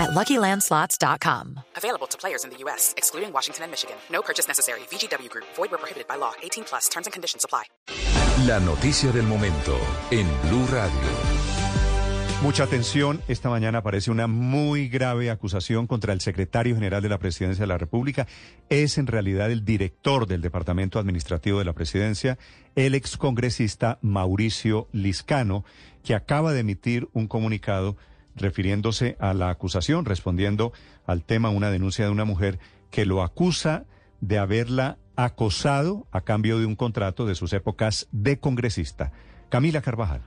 at LuckyLandSlots.com. Available to players in the U.S., excluding Washington and Michigan. No purchase necessary. VGW Group. Void where prohibited by law. 18 plus. Terms and conditions apply. La noticia del momento en Blue Radio. Mucha atención. Esta mañana aparece una muy grave acusación contra el secretario general de la Presidencia de la República. Es en realidad el director del Departamento Administrativo de la Presidencia, el excongresista Mauricio Liscano, que acaba de emitir un comunicado refiriéndose a la acusación, respondiendo al tema una denuncia de una mujer que lo acusa de haberla acosado a cambio de un contrato de sus épocas de congresista. Camila Carvajal.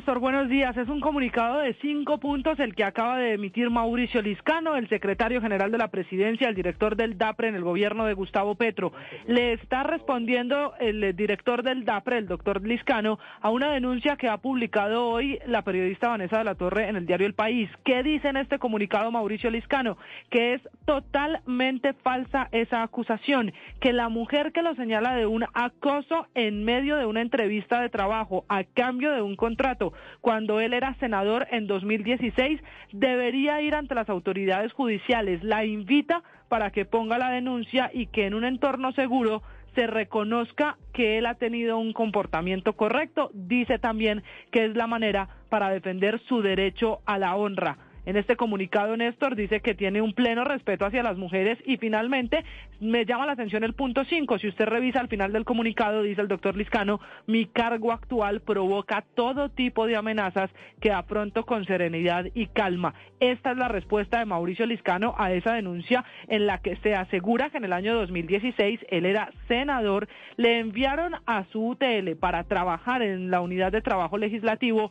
Néstor, buenos días. Es un comunicado de cinco puntos el que acaba de emitir Mauricio Liscano, el secretario general de la presidencia, el director del DAPRE en el gobierno de Gustavo Petro. Le está respondiendo el director del DAPRE, el doctor Liscano, a una denuncia que ha publicado hoy la periodista Vanessa de la Torre en el diario El País. ¿Qué dice en este comunicado Mauricio Liscano? Que es totalmente falsa esa acusación, que la mujer que lo señala de un acoso en medio de una entrevista de trabajo a cambio de un contrato cuando él era senador en 2016 debería ir ante las autoridades judiciales. La invita para que ponga la denuncia y que en un entorno seguro se reconozca que él ha tenido un comportamiento correcto. Dice también que es la manera para defender su derecho a la honra. En este comunicado, Néstor dice que tiene un pleno respeto hacia las mujeres y finalmente me llama la atención el punto 5. Si usted revisa al final del comunicado, dice el doctor Liscano, mi cargo actual provoca todo tipo de amenazas que afronto con serenidad y calma. Esta es la respuesta de Mauricio Liscano a esa denuncia en la que se asegura que en el año 2016 él era senador, le enviaron a su UTL para trabajar en la unidad de trabajo legislativo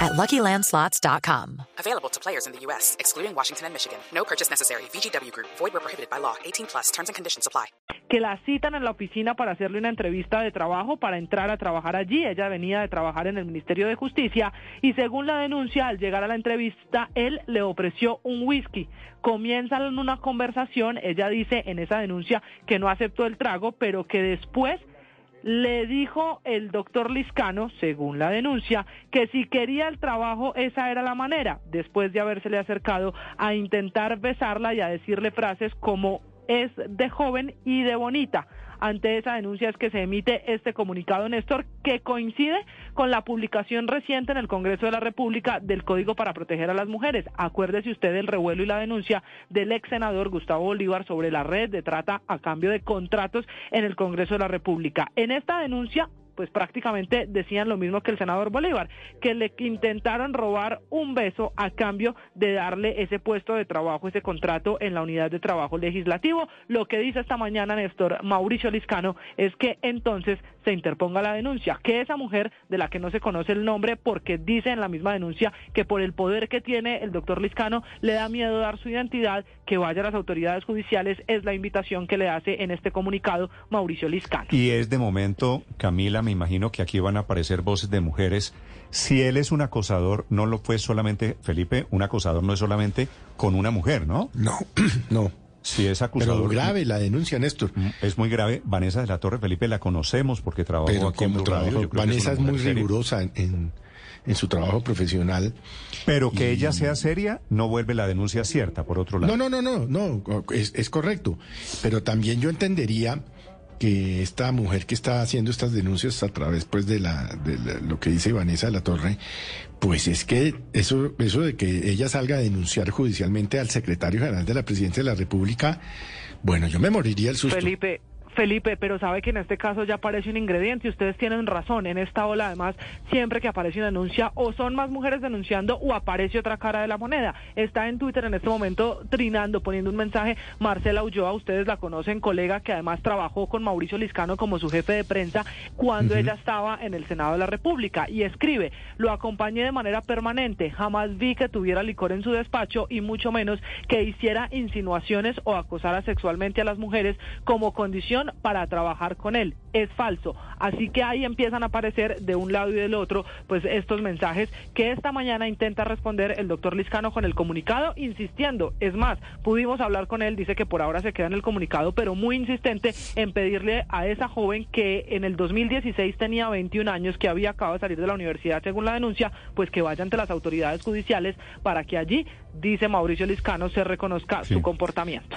at LuckyLandSlots.com. Available to players in the U.S., excluding Washington and Michigan. No purchase necessary. VGW Group. Void where prohibited by law. 18 plus. Terms and conditions apply. Que la citan en la oficina para hacerle una entrevista de trabajo para entrar a trabajar allí. Ella venía de trabajar en el Ministerio de Justicia y según la denuncia, al llegar a la entrevista, él le ofreció un whisky. Comienzan una conversación. Ella dice en esa denuncia que no aceptó el trago, pero que después le dijo el doctor Liscano, según la denuncia, que si quería el trabajo esa era la manera, después de habérsele acercado a intentar besarla y a decirle frases como es de joven y de bonita. Ante esa denuncia es que se emite este comunicado, Néstor, que coincide con la publicación reciente en el Congreso de la República del Código para Proteger a las Mujeres. Acuérdese usted del revuelo y la denuncia del ex senador Gustavo Bolívar sobre la red de trata a cambio de contratos en el Congreso de la República. En esta denuncia pues prácticamente decían lo mismo que el senador Bolívar, que le intentaron robar un beso a cambio de darle ese puesto de trabajo, ese contrato en la unidad de trabajo legislativo. Lo que dice esta mañana Néstor Mauricio Liscano es que entonces se interponga la denuncia, que esa mujer de la que no se conoce el nombre porque dice en la misma denuncia que por el poder que tiene el doctor Liscano le da miedo dar su identidad, que vaya a las autoridades judiciales, es la invitación que le hace en este comunicado Mauricio Liscano. Y es de momento, Camila, me imagino que aquí van a aparecer voces de mujeres. Si él es un acosador, no lo fue solamente, Felipe, un acosador no es solamente con una mujer, ¿no? No, no. Si es acusador. Pero grave la denuncia, Néstor. Es muy grave. Vanessa de la Torre, Felipe, la conocemos porque trabajó Pero aquí en como Radio. trabajo, que Vanessa es muy seria. rigurosa en, en, en su trabajo profesional. Pero que Y- ella sea seria no vuelve la denuncia cierta, por otro lado. No, no, no, no, no, es, es correcto. Pero también yo entendería que esta mujer que está haciendo estas denuncias a través pues de la de lo que dice Vanessa de la Torre, pues es que eso eso de que ella salga a denunciar judicialmente al secretario general de la Presidencia de la República, bueno, yo me moriría el susto. Felipe, Felipe, pero sabe que en este caso ya aparece un ingrediente y ustedes tienen razón. En esta ola, además, siempre que aparece una denuncia, o son más mujeres denunciando o aparece otra cara de la moneda. Está en Twitter en este momento trinando, poniendo un mensaje. Marcela Ulloa, ustedes la conocen, colega que además trabajó con Mauricio Liscano como su jefe de prensa cuando ella estaba en el Senado de la República. Y escribe: Lo acompañé de manera permanente. Jamás vi que tuviera licor en su despacho y mucho menos que hiciera insinuaciones o acosara sexualmente a las mujeres como condición para trabajar con él. Es falso. Así que ahí empiezan a aparecer de un lado y del otro pues estos mensajes que esta mañana intenta responder el doctor Liscano con el comunicado, insistiendo. Es más, pudimos hablar con él, dice que por ahora se queda en el comunicado, pero muy insistente en pedirle a esa joven que en el 2016 tenía 21 años, que había acabado de salir de la universidad según la denuncia, pues que vaya ante las autoridades judiciales para que allí, dice Mauricio Liscano, se reconozca su comportamiento.